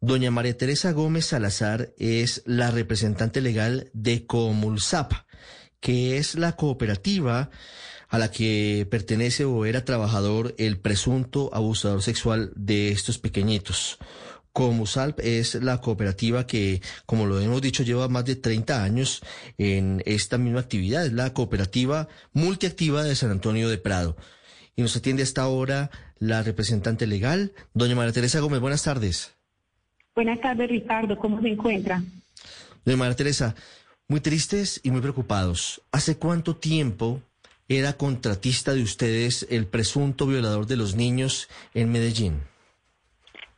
Doña María Teresa Gómez Salazar es la representante legal de Comulsap, que es la cooperativa a la que pertenece o era trabajador el presunto abusador sexual de estos pequeñitos. Comusalp es la cooperativa que, como lo hemos dicho, lleva más de 30 años en esta misma actividad. Es la cooperativa multiactiva de San Antonio de Prado. Y nos atiende hasta ahora la representante legal, doña María Teresa Gómez. Buenas tardes. Buenas tardes, Ricardo. ¿Cómo se encuentra? Doña María Teresa, muy tristes y muy preocupados. ¿Hace cuánto tiempo era contratista de ustedes el presunto violador de los niños en Medellín?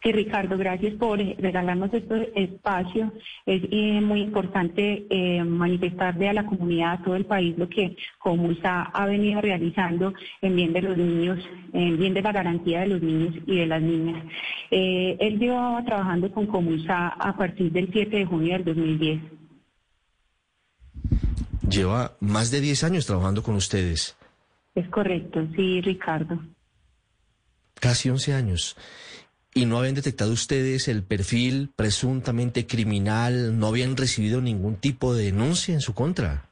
Sí, Ricardo, gracias por regalarnos este espacio. Es eh, muy importante eh, manifestarle a la comunidad, a todo el país, lo que Comusa ha venido realizando en bien de los niños, en bien de la garantía de los niños y de las niñas. Eh, él llevaba trabajando con Comusa a partir del 7 de junio del 2010. Lleva más de 10 años trabajando con ustedes. Es correcto, sí, Ricardo. Casi 11 años. ¿Y no habían detectado ustedes el perfil presuntamente criminal? ¿No habían recibido ningún tipo de denuncia en su contra?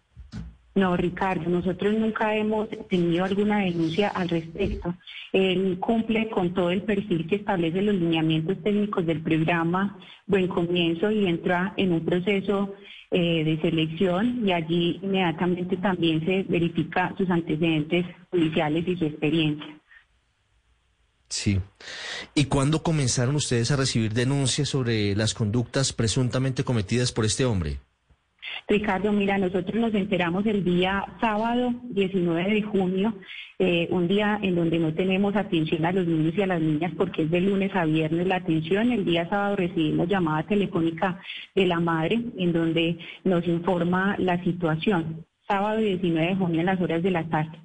No, Ricardo, nosotros nunca hemos tenido alguna denuncia al respecto. Él cumple con todo el perfil que establece los lineamientos técnicos del programa Buen Comienzo y entra en un proceso eh, de selección y allí inmediatamente también se verifica sus antecedentes policiales y su experiencia. Sí. ¿Y cuándo comenzaron ustedes a recibir denuncias sobre las conductas presuntamente cometidas por este hombre? Ricardo, mira, nosotros nos enteramos el día sábado 19 de junio, eh, un día en donde no tenemos atención a los niños y a las niñas porque es de lunes a viernes la atención. El día sábado recibimos llamada telefónica de la madre en donde nos informa la situación. Sábado 19 de junio en las horas de la tarde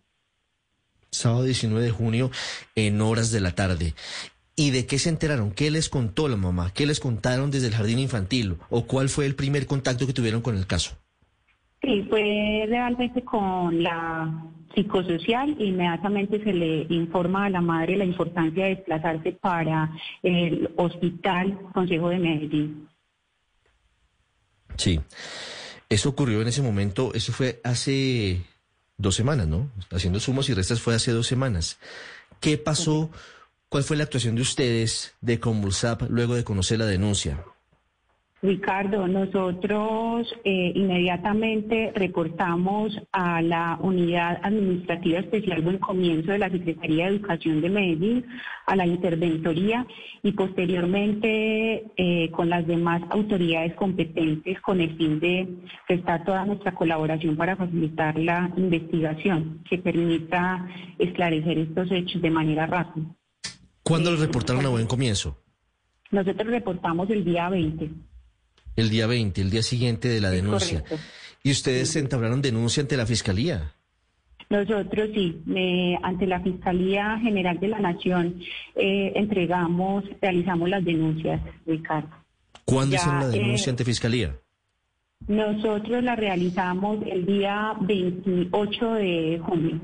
sábado 19 de junio en horas de la tarde. ¿Y de qué se enteraron? ¿Qué les contó la mamá? ¿Qué les contaron desde el jardín infantil? ¿O cuál fue el primer contacto que tuvieron con el caso? Sí, fue realmente con la psicosocial. Inmediatamente se le informa a la madre la importancia de desplazarse para el hospital Consejo de Medellín. Sí, eso ocurrió en ese momento, eso fue hace dos semanas, ¿no? Haciendo sumos y restas fue hace dos semanas. ¿Qué pasó? ¿Cuál fue la actuación de ustedes de Convulsap luego de conocer la denuncia? Ricardo, nosotros eh, inmediatamente reportamos a la Unidad Administrativa Especial Buen Comienzo de la Secretaría de Educación de Medellín, a la Interventoría y posteriormente eh, con las demás autoridades competentes con el fin de prestar toda nuestra colaboración para facilitar la investigación que permita esclarecer estos hechos de manera rápida. ¿Cuándo le reportaron a Buen Comienzo? Nosotros reportamos el día 20 el día 20, el día siguiente de la denuncia. ¿Y ustedes entablaron denuncia ante la Fiscalía? Nosotros sí, ante la Fiscalía General de la Nación eh, entregamos, realizamos las denuncias, Ricardo. ¿Cuándo hicieron la denuncia eh, ante Fiscalía? Nosotros la realizamos el día 28 de junio.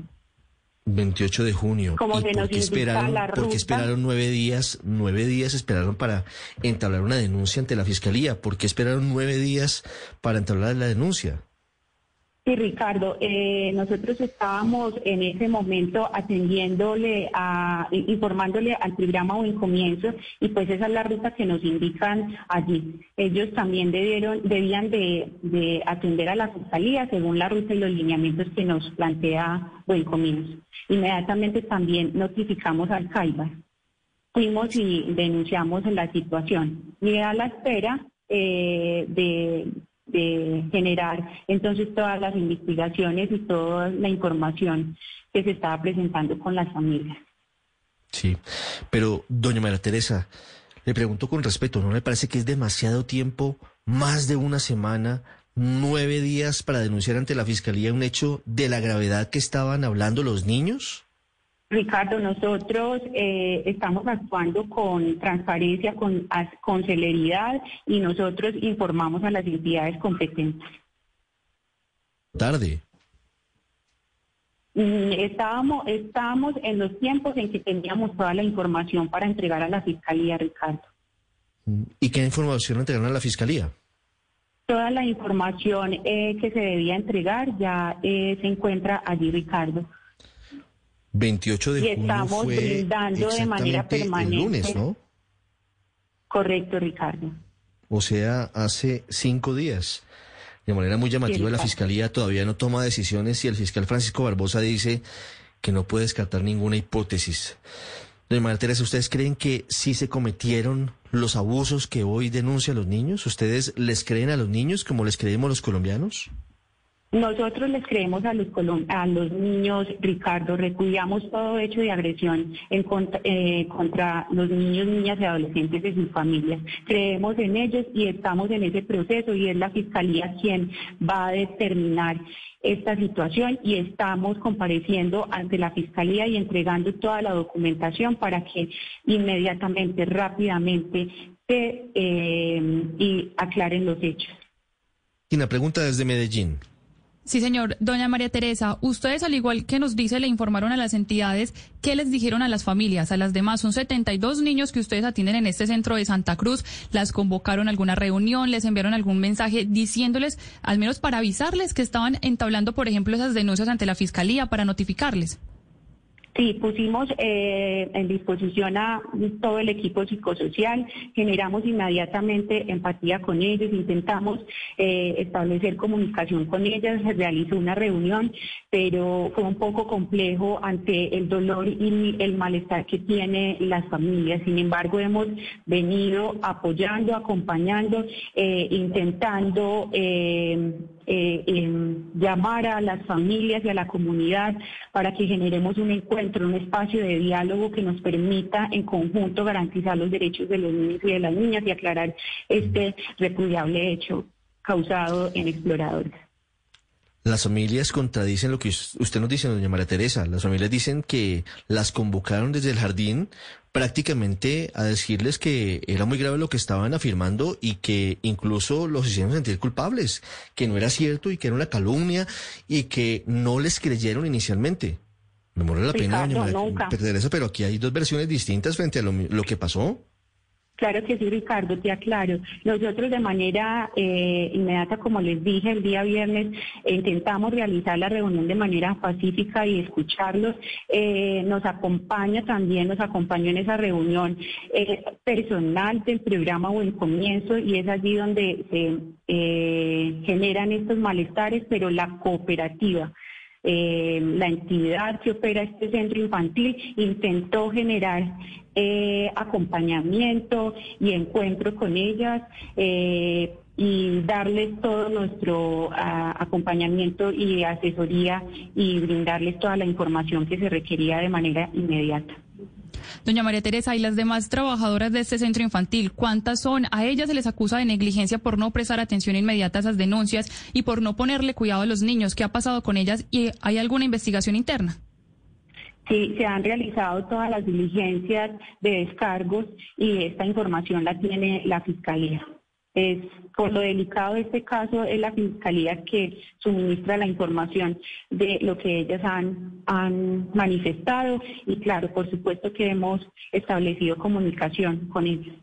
28 de junio. Como ¿Y por, qué esperaron, ¿Por qué esperaron nueve días? Nueve días esperaron para entablar una denuncia ante la fiscalía. ¿Por qué esperaron nueve días para entablar la denuncia? Sí, Ricardo, eh, nosotros estábamos en ese momento atendiéndole, a, informándole al programa Buen Comienzo y pues esa es la ruta que nos indican allí. Ellos también debieron, debían de, atender a la fiscalía según la ruta y los lineamientos que nos plantea Buen Comienzo. Inmediatamente también notificamos al CAIBA. Fuimos y denunciamos la situación. Y a la espera eh, de de generar entonces todas las investigaciones y toda la información que se estaba presentando con las familias. Sí, pero doña María Teresa, le pregunto con respeto, ¿no le parece que es demasiado tiempo, más de una semana, nueve días para denunciar ante la Fiscalía un hecho de la gravedad que estaban hablando los niños? Ricardo, nosotros eh, estamos actuando con transparencia, con, con celeridad y nosotros informamos a las entidades competentes. Tarde. Mm, estábamos, estábamos en los tiempos en que teníamos toda la información para entregar a la Fiscalía, Ricardo. ¿Y qué información entregaron a la Fiscalía? Toda la información eh, que se debía entregar ya eh, se encuentra allí, Ricardo. 28 de y estamos brindando de manera permanente. El lunes, ¿no? Correcto, Ricardo. O sea, hace cinco días. De manera muy llamativa, la Fiscalía todavía no toma decisiones y el fiscal Francisco Barbosa dice que no puede descartar ninguna hipótesis. Doña María Teresa, ¿ustedes creen que sí se cometieron los abusos que hoy denuncian los niños? ¿Ustedes les creen a los niños como les creemos los colombianos? Nosotros les creemos a los, a los niños, Ricardo, repudiamos todo hecho de agresión en contra, eh, contra los niños, niñas y adolescentes de sus familias. Creemos en ellos y estamos en ese proceso y es la Fiscalía quien va a determinar esta situación y estamos compareciendo ante la Fiscalía y entregando toda la documentación para que inmediatamente, rápidamente, se eh, y aclaren los hechos. Y una pregunta desde Medellín. Sí, señor. Doña María Teresa, ustedes, al igual que nos dice, le informaron a las entidades qué les dijeron a las familias, a las demás. Son 72 niños que ustedes atienden en este centro de Santa Cruz. Las convocaron a alguna reunión, les enviaron algún mensaje diciéndoles, al menos para avisarles que estaban entablando, por ejemplo, esas denuncias ante la fiscalía para notificarles. Sí, pusimos eh, en disposición a todo el equipo psicosocial, generamos inmediatamente empatía con ellos, intentamos eh, establecer comunicación con ellas, se realizó una reunión, pero fue un poco complejo ante el dolor y el malestar que tienen las familias. Sin embargo, hemos venido apoyando, acompañando, eh, intentando llamar a las familias y a la comunidad para que generemos un encuentro, un espacio de diálogo que nos permita en conjunto garantizar los derechos de los niños y de las niñas y aclarar este repudiable hecho causado en exploradores. Las familias contradicen lo que usted nos dice, doña María Teresa. Las familias dicen que las convocaron desde el jardín prácticamente a decirles que era muy grave lo que estaban afirmando y que incluso los hicieron sentir culpables, que no era cierto y que era una calumnia y que no les creyeron inicialmente. Me muero la pena, doña María Teresa, pero aquí hay dos versiones distintas frente a lo que pasó. Claro que sí, Ricardo, te aclaro. Nosotros de manera eh, inmediata, como les dije el día viernes, intentamos realizar la reunión de manera pacífica y escucharlos. Eh, nos acompaña también, nos acompañó en esa reunión eh, personal del programa Buen Comienzo y es allí donde se generan estos malestares, pero la cooperativa. La entidad que opera este centro infantil intentó generar eh, acompañamiento y encuentro con ellas. Eh, y darles todo nuestro acompañamiento y asesoría y brindarles toda la información que se requería de manera inmediata. Doña María Teresa, ¿y las demás trabajadoras de este centro infantil, cuántas son? A ellas se les acusa de negligencia por no prestar atención inmediata a esas denuncias y por no ponerle cuidado a los niños. ¿Qué ha pasado con ellas y hay alguna investigación interna? Sí, se han realizado todas las diligencias de descargos y esta información la tiene la Fiscalía. Es por lo delicado de este caso es la Fiscalía que suministra la información de lo que ellas han, han manifestado y claro, por supuesto que hemos establecido comunicación con ellos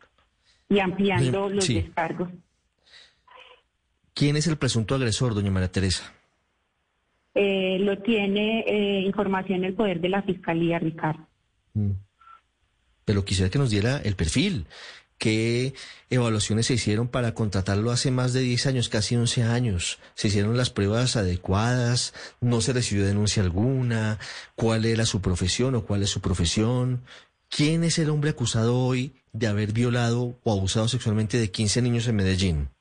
y ampliando los descargos. ¿Quién es el presunto agresor, doña María Teresa? Eh, lo tiene eh, información en el poder de la Fiscalía, Ricardo. Mm. Pero quisiera que nos diera el perfil. ¿Qué evaluaciones se hicieron para contratarlo hace más de 10 años, casi 11 años? ¿Se hicieron las pruebas adecuadas? ¿No se recibió denuncia alguna? ¿Cuál era su profesión o cuál es su profesión? ¿Quién es el hombre acusado hoy de haber violado o abusado sexualmente de 15 niños en Medellín?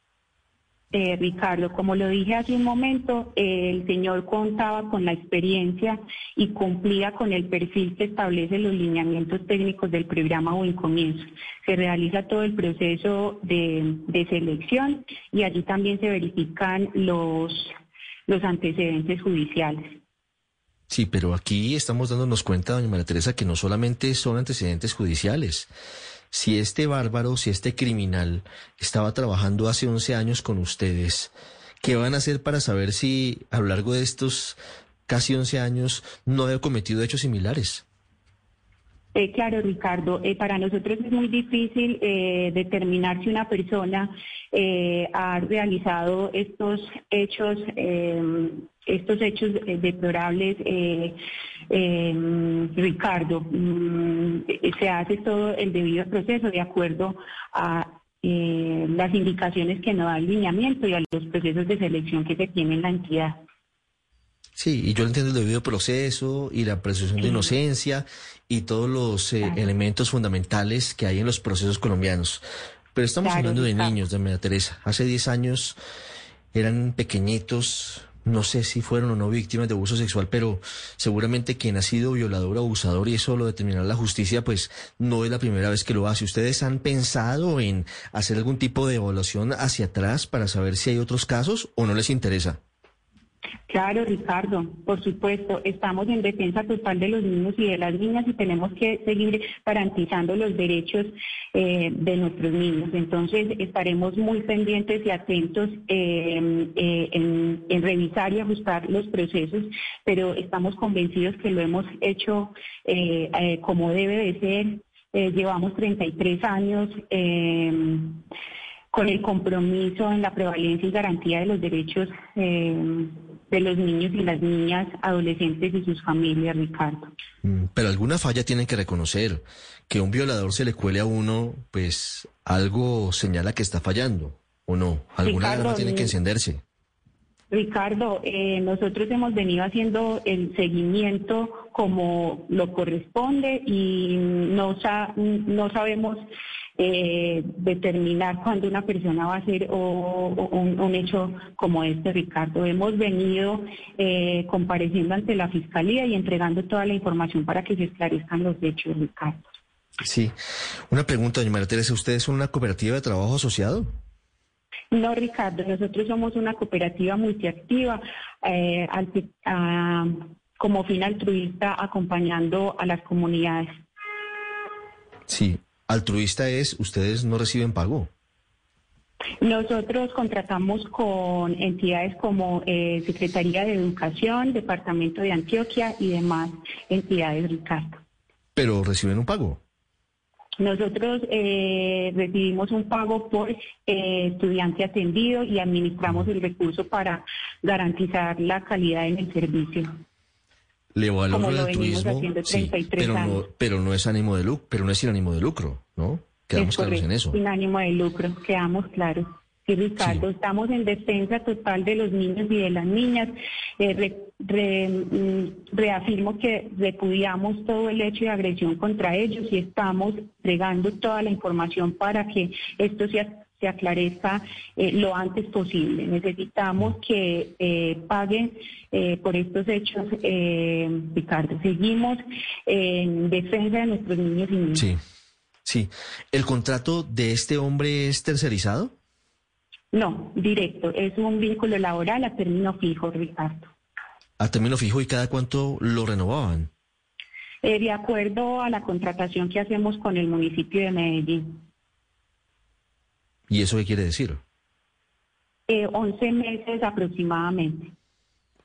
Eh, Ricardo, como lo dije hace un momento, el señor contaba con la experiencia y cumplía con el perfil que establece los lineamientos técnicos del programa Buen Comienzo. Se realiza todo el proceso de, de selección y allí también se verifican los, los antecedentes judiciales. Sí, pero aquí estamos dándonos cuenta, doña María Teresa, que no solamente son antecedentes judiciales, si este bárbaro, si este criminal estaba trabajando hace 11 años con ustedes, ¿qué van a hacer para saber si a lo largo de estos casi 11 años no había cometido hechos similares? Eh, claro, Ricardo, eh, para nosotros es muy difícil eh, determinar si una persona ha realizado estos hechos, estos hechos deplorables. Ricardo, mm, se hace todo el debido proceso de acuerdo a las indicaciones que nos da el lineamiento y a los procesos de selección que se tiene en la entidad. Sí, y yo entiendo el debido proceso y la presunción de inocencia y todos los eh, elementos fundamentales que hay en los procesos colombianos. Pero estamos hablando de niños, de María Teresa. Hace 10 años eran pequeñitos, no sé si fueron o no víctimas de abuso sexual, pero seguramente quien ha sido violador o abusador y eso lo determinará la justicia, pues no es la primera vez que lo hace. ¿Ustedes han pensado en hacer algún tipo de evaluación hacia atrás para saber si hay otros casos o no les interesa? Claro, Ricardo, por supuesto, estamos en defensa total de los niños y de las niñas y tenemos que seguir garantizando los derechos eh, de nuestros niños. Entonces, estaremos muy pendientes y atentos em, eh, en, revisar y ajustar los procesos, pero estamos convencidos que lo hemos hecho eh, como debe de ser. llevamos 33 años em, con el compromiso en la prevalencia y garantía de los derechos em, de los niños y las niñas, adolescentes y sus familias, Ricardo. Mm, pero alguna falla tienen que reconocer. Que un violador se le cuele a uno, pues algo señala que está fallando, ¿o no? Alguna alarma tiene que mm, encenderse. Ricardo, eh, nosotros hemos venido haciendo el seguimiento como lo corresponde y no, no sabemos eh, determinar cuándo una persona va a hacer un, hecho como este, Ricardo. Hemos venido eh, compareciendo ante la Fiscalía y entregando toda la información para que se esclarezcan los hechos, Ricardo. Sí. Una pregunta, doña María Teresa, ¿ustedes son una cooperativa de trabajo asociado? No, Ricardo, nosotros somos una cooperativa multiactiva eh, como fin altruista acompañando a las comunidades. Sí, altruista es, ustedes no reciben pago. Nosotros contratamos con entidades como eh, Secretaría de Educación, Departamento de Antioquia y demás entidades, Ricardo. ¿Pero reciben un pago? Nosotros eh, recibimos un pago por eh, estudiante atendido y administramos el recurso para garantizar la calidad en el servicio le valoro el altruismo, pero, no, pero no es ánimo de lucro, pero no es sin ánimo de lucro, ¿no? Quedamos claros en eso. Sin ánimo de lucro, quedamos claros. Sí, Ricardo, estamos en defensa total de los niños y de las niñas. Eh, mm, reafirmo que repudiamos todo el hecho de agresión contra ellos y estamos entregando toda la información para que esto sea se aclarezca eh, lo antes posible. Necesitamos que eh, paguen eh, por estos hechos, Ricardo. Seguimos en defensa de nuestros niños y niñas. Sí, sí. ¿El contrato de este hombre es tercerizado? No, directo. Es un vínculo laboral a término fijo, Ricardo. ¿A término fijo y cada cuánto lo renovaban? de acuerdo a la contratación que hacemos con el municipio de Medellín. ¿Y eso qué quiere decir? Eh, 11 meses aproximadamente.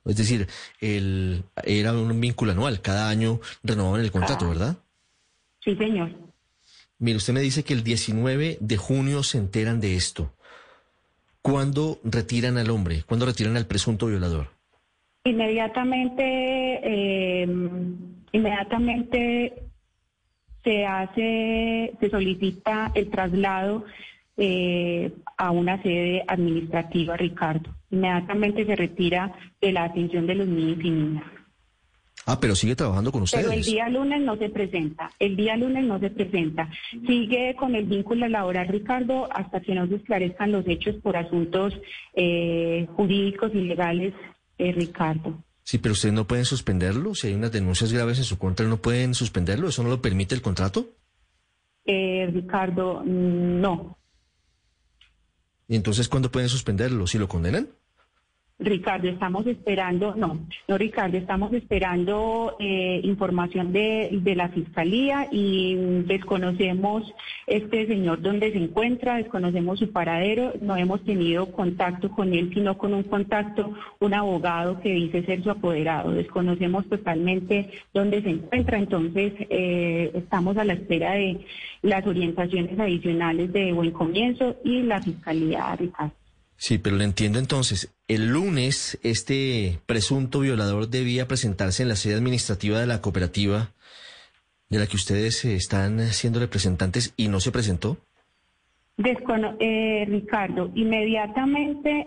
Es decir, el, era un vínculo anual, cada año renovaban el contrato, ah. ¿verdad? Sí, señor. Mire, usted me dice que el 19 de junio se enteran de esto. ¿Cuándo retiran al hombre? ¿Cuándo retiran al presunto violador? Inmediatamente, eh, inmediatamente se hace, se solicita el traslado eh, a una sede administrativa, Ricardo. Inmediatamente se retira de la atención de los niños y niñas. Ah, pero sigue trabajando con ustedes. Pero el día lunes no se presenta, el día lunes no se presenta. Sigue con el vínculo laboral, Ricardo, hasta que nos esclarezcan los hechos por asuntos eh, jurídicos y legales, eh, Ricardo. Sí, pero ustedes no pueden suspenderlo. Si hay unas denuncias graves en su contra, ¿no pueden suspenderlo? ¿Eso no lo permite el contrato? Eh, Ricardo, no. ¿Y entonces cuándo pueden suspenderlo? ¿Si lo condenan? Ricardo, estamos esperando, no, no Ricardo, estamos esperando eh, información de, de, la Fiscalía y desconocemos este señor dónde se encuentra, desconocemos su paradero, no hemos tenido contacto con él, sino con un contacto, un abogado que dice ser su apoderado, desconocemos totalmente dónde se encuentra, entonces eh, estamos a la espera de las orientaciones adicionales de Buen Comienzo y la Fiscalía, Ricardo. Sí, pero le entiendo entonces. El lunes este presunto violador debía presentarse en la sede administrativa de la cooperativa de la que ustedes están siendo representantes y no se presentó. Descono eh, Ricardo, inmediatamente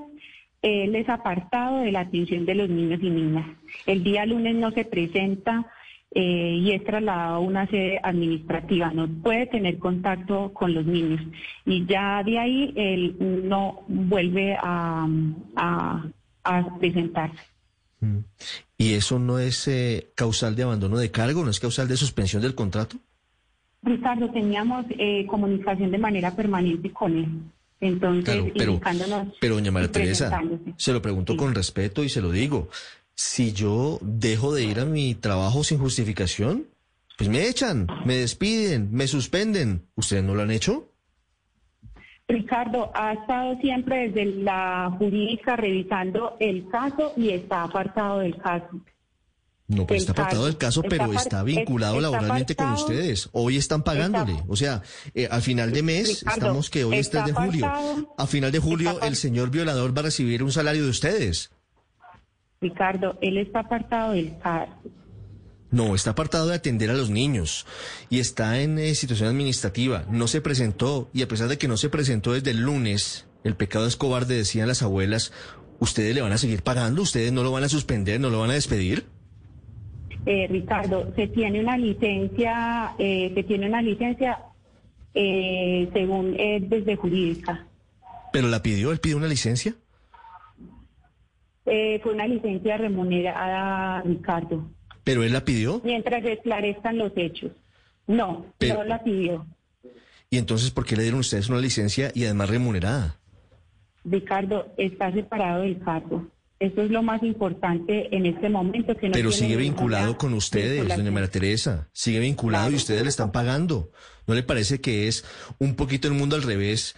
él es apartado de la atención de los niños y niñas. El día lunes no se presenta eh, y es trasladado a una sede administrativa, no puede tener contacto con los niños y ya de ahí él no vuelve a, presentarse. Mm. ¿Y eso no es eh, causal de abandono de cargo, no es causal de suspensión del contrato? Ricardo, teníamos eh, comunicación de manera permanente con él. Entonces, pero, pero, doña María Teresa, se lo pregunto con respeto y se lo digo si yo dejo de ir a mi trabajo sin justificación, pues me echan, me despiden, me suspenden. ¿Ustedes no lo han hecho? Ricardo ha estado siempre desde la jurídica revisando el caso y está apartado del caso. No, pues está apartado del caso, pero está, vinculado laboralmente con ustedes. Hoy están pagándole. o sea, eh, al final de mes, estamos que hoy es 3 de julio. a final de julio, el señor violador va a recibir un salario de ustedes. Ricardo, él está apartado del CAR. No, está apartado de atender a los niños y está en eh, situación administrativa. No se presentó y a pesar de que no se presentó desde el lunes, el pecado es cobarde, decían las abuelas, ¿ustedes le van a seguir pagando? ¿Ustedes no lo van a suspender? ¿No lo van a despedir? Eh, Ricardo, se tiene una licencia, eh, se tiene una licencia según desde jurídica. ¿Pero la pidió? ¿Él pidió una licencia? Eh, fue una licencia remunerada, Ricardo. ¿Pero él la pidió? Mientras esclarezcan los hechos. No, no la pidió. ¿Y entonces por qué le dieron ustedes una licencia y además remunerada? Ricardo, está separado del cargo. Eso es lo más importante en este momento. Que no Pero sigue vinculado con ustedes, doña María Teresa. Sigue vinculado y ustedes le están pagando. ¿No le parece que es un poquito el mundo al revés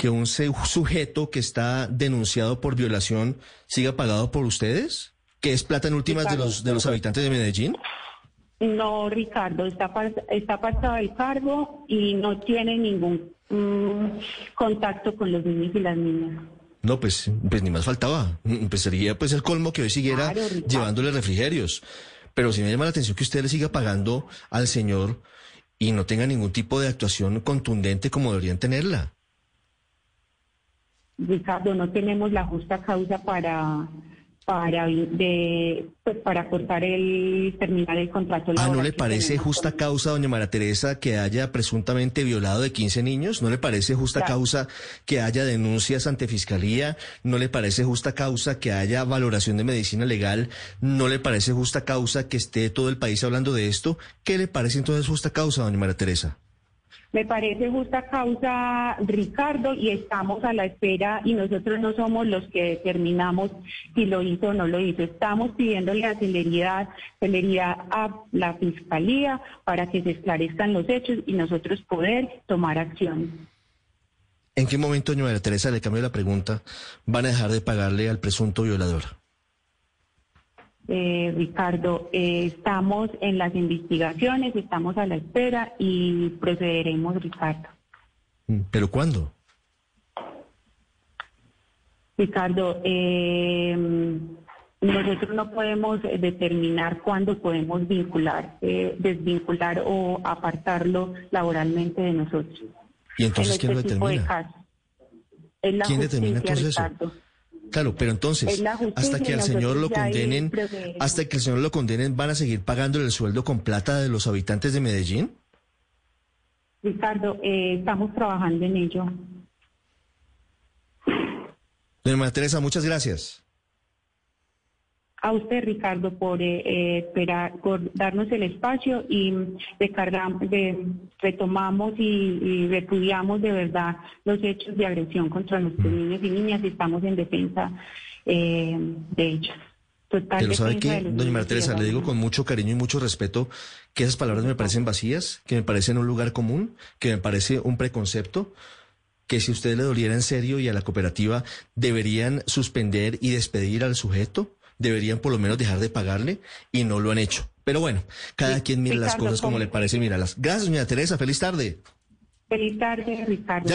que un sujeto que está denunciado por violación siga pagado por ustedes? ¿Que es plata en últimas de los, de los habitantes de Medellín? No, Ricardo, está, está apartado del cargo y no tiene ningún mm, contacto con los niños y las niñas. No, pues, pues ni más faltaba. Mm, pues sería pues el colmo que hoy siguiera llevándole refrigerios. Pero sí me llama la atención que usted le siga pagando al señor y no tenga ningún tipo de actuación contundente como deberían tenerla. Ricardo, no tenemos la justa causa para para de pues para cortar el terminar el contrato laboral. Ah, ¿no le parece justa causa, doña María Teresa, que haya presuntamente violado de 15 niños? ¿No le parece justa causa que haya denuncias ante fiscalía? ¿No le parece justa causa que haya valoración de medicina legal? ¿No le parece justa causa que esté todo el país hablando de esto? ¿Qué le parece entonces justa causa, doña María Teresa? Me parece justa causa, Ricardo, y estamos a la espera y nosotros no somos los que determinamos si lo hizo o no lo hizo. Estamos pidiéndole a celeridad, celeridad a la Fiscalía para que se esclarezcan los hechos y nosotros poder tomar acción. ¿En qué momento, doña Teresa, le cambio la pregunta, van a dejar de pagarle al presunto violador? Eh, Ricardo, eh, estamos en las investigaciones, estamos a la espera y procederemos, Ricardo. Mm, ¿Pero cuándo? Ricardo, eh, nosotros no podemos determinar cuándo podemos vincular, desvincular o apartarlo laboralmente de nosotros. ¿Y entonces quién lo este determina? ¿Quién determina entonces eso? Claro, pero entonces, hasta que al señor lo condenen, hasta que el señor lo condenen, ¿van a seguir pagándole el sueldo con plata de los habitantes de Medellín? Ricardo, eh, estamos trabajando en ello. Doña María Teresa, muchas gracias a usted, Ricardo, por eh, eh, esperar, por darnos el espacio y recargamos, de, retomamos y, repudiamos de verdad los hechos de agresión contra nuestros niños y niñas y estamos en defensa eh, de ellos. Pero ¿sabe qué, doña María Teresa? Le digo con mucho cariño y mucho respeto que esas palabras me parecen vacías, que me parecen un lugar común, que me parece un preconcepto, que si a usted le doliera en serio y a la cooperativa deberían suspender y despedir al sujeto, deberían por lo menos dejar de pagarle y no lo han hecho. Pero bueno, cada quien mira las cosas como le parece las Gracias, doña Teresa. Feliz tarde. Feliz tarde, Ricardo.